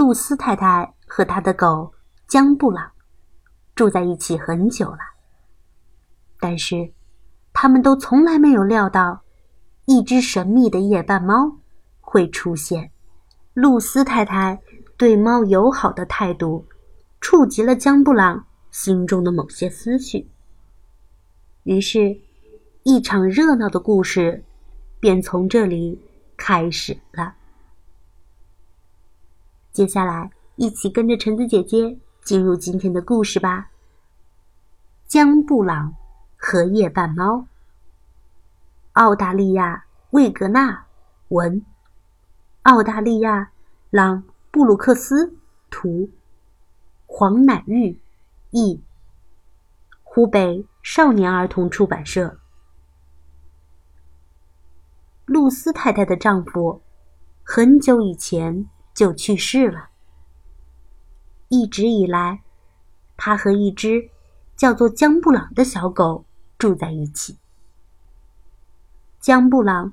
露丝太太和她的狗江布朗住在一起很久了，但是他们都从来没有料到，一只神秘的夜半猫会出现。露丝太太对猫友好的态度，触及了江布朗心中的某些思绪。于是，一场热闹的故事便从这里开始了。接下来，一起跟着橙子姐姐进入今天的故事吧。江布朗和夜半猫。澳大利亚魏格纳文，澳大利亚朗布鲁克斯图，黄乃玉译，湖北少年儿童出版社。露丝太太的丈夫，很久以前。就去世了。一直以来，他和一只叫做江布朗的小狗住在一起。江布朗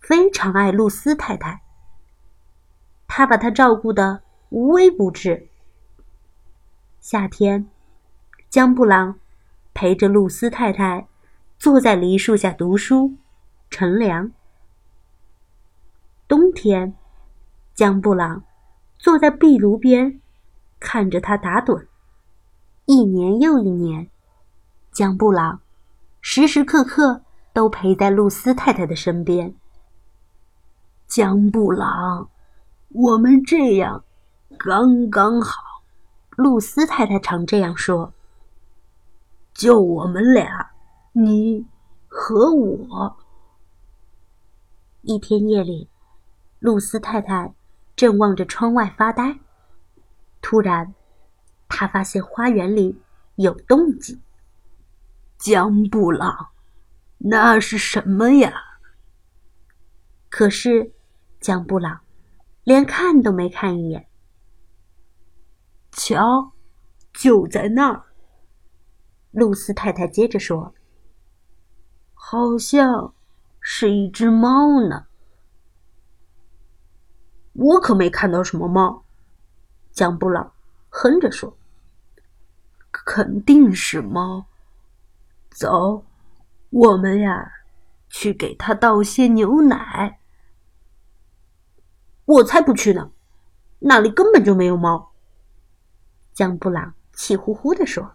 非常爱露丝太太，他把她照顾的无微不至。夏天，江布朗陪着露丝太太坐在梨树下读书、乘凉。冬天。江布朗坐在壁炉边，看着他打盹。一年又一年，江布朗时时刻刻都陪在露丝太太的身边。江布朗，我们这样刚刚好。露丝太太常这样说：“就我们俩，你和我。”一天夜里，露丝太太。正望着窗外发呆，突然，他发现花园里有动静。江布朗，那是什么呀？可是，江布朗连看都没看一眼。瞧，就在那儿。露丝太太接着说：“好像是一只猫呢。”我可没看到什么猫，江布朗哼着说：“肯定是猫。”走，我们呀，去给它倒些牛奶。我才不去呢，那里根本就没有猫。”江布朗气呼呼地说。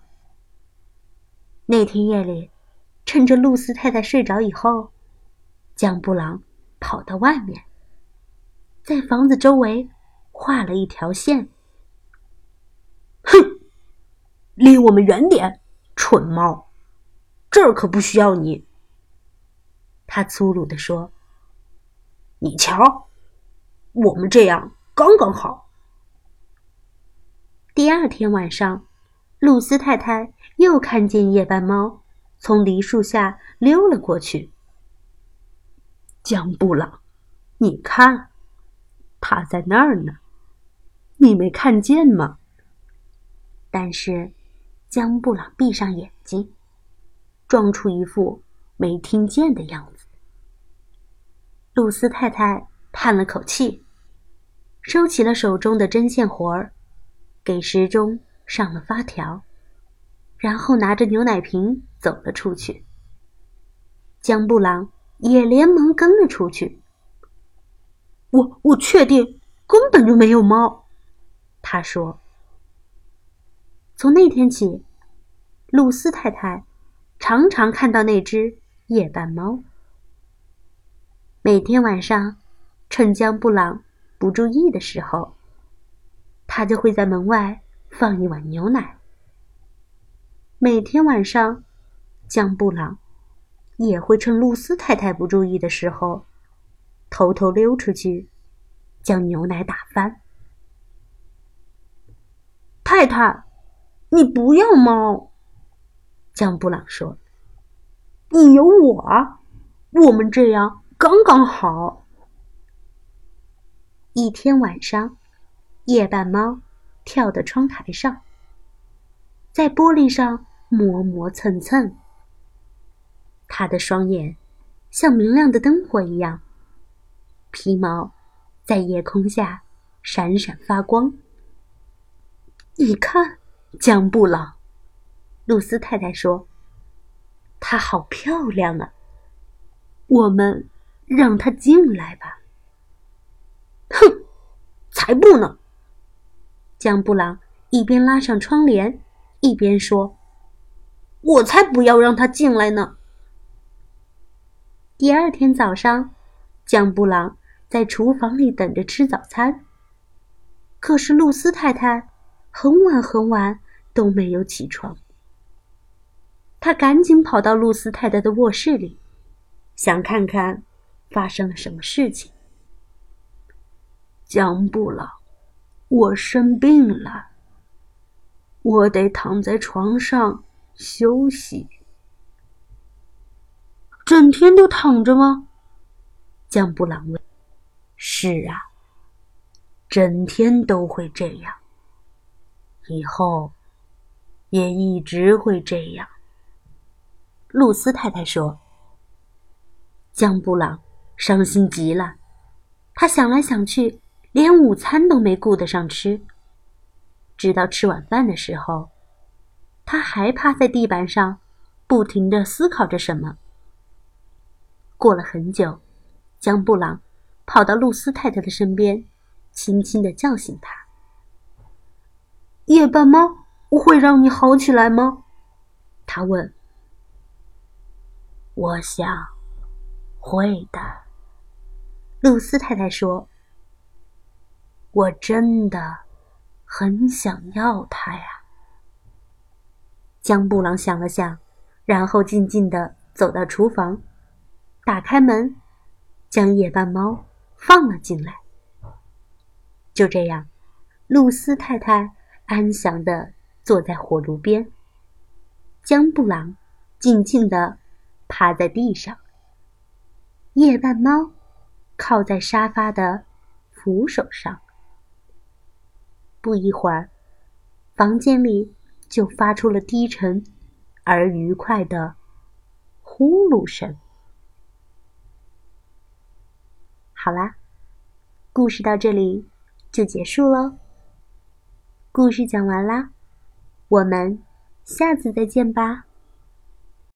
那天夜里，趁着露丝太太睡着以后，江布朗跑到外面。在房子周围画了一条线。哼，离我们远点，蠢猫！这儿可不需要你。他粗鲁地说：“你瞧，我们这样刚刚好。”第二天晚上，露丝太太又看见夜半猫从梨树下溜了过去。江布朗，你看。他在那儿呢，你没看见吗？但是，江布朗闭上眼睛，装出一副没听见的样子。露丝太太叹了口气，收起了手中的针线活儿，给时钟上了发条，然后拿着牛奶瓶走了出去。江布朗也连忙跟了出去。我我确定根本就没有猫，他说。从那天起，露丝太太常常看到那只夜半猫。每天晚上，趁江布朗不注意的时候，他就会在门外放一碗牛奶。每天晚上，江布朗也会趁露丝太太不注意的时候。偷偷溜出去，将牛奶打翻。太太，你不要猫。江布朗说：“你有我，我们这样刚刚好。”一天晚上，夜半猫跳到窗台上，在玻璃上磨磨蹭蹭。它的双眼像明亮的灯火一样。皮毛在夜空下闪闪发光。你看，江布朗，露丝太太说：“她好漂亮啊，我们让她进来吧。”哼，才不呢！江布朗一边拉上窗帘，一边说：“我才不要让她进来呢。”第二天早上，江布朗在厨房里等着吃早餐。可是露丝太太很晚很晚都没有起床。他赶紧跑到露丝太太的卧室里，想看看发生了什么事情。江布朗，我生病了，我得躺在床上休息。整天都躺着吗？江布朗问。是啊。整天都会这样，以后也一直会这样。露丝太太说：“江布朗伤心极了，他想来想去，连午餐都没顾得上吃。直到吃晚饭的时候，他还趴在地板上，不停的思考着什么。过了很久，江布朗跑到露丝太太的身边。”轻轻的叫醒她。夜半猫会让你好起来吗？他问。我想会的。露丝太太说：“我真的很想要它呀。”江布朗想了想，然后静静的走到厨房，打开门，将夜半猫放了进来。就这样，露丝太太安详的坐在火炉边。江布朗静静的趴在地上。夜半猫靠在沙发的扶手上。不一会儿，房间里就发出了低沉而愉快的呼噜声。好啦，故事到这里。就结束喽。故事讲完啦，我们下次再见吧。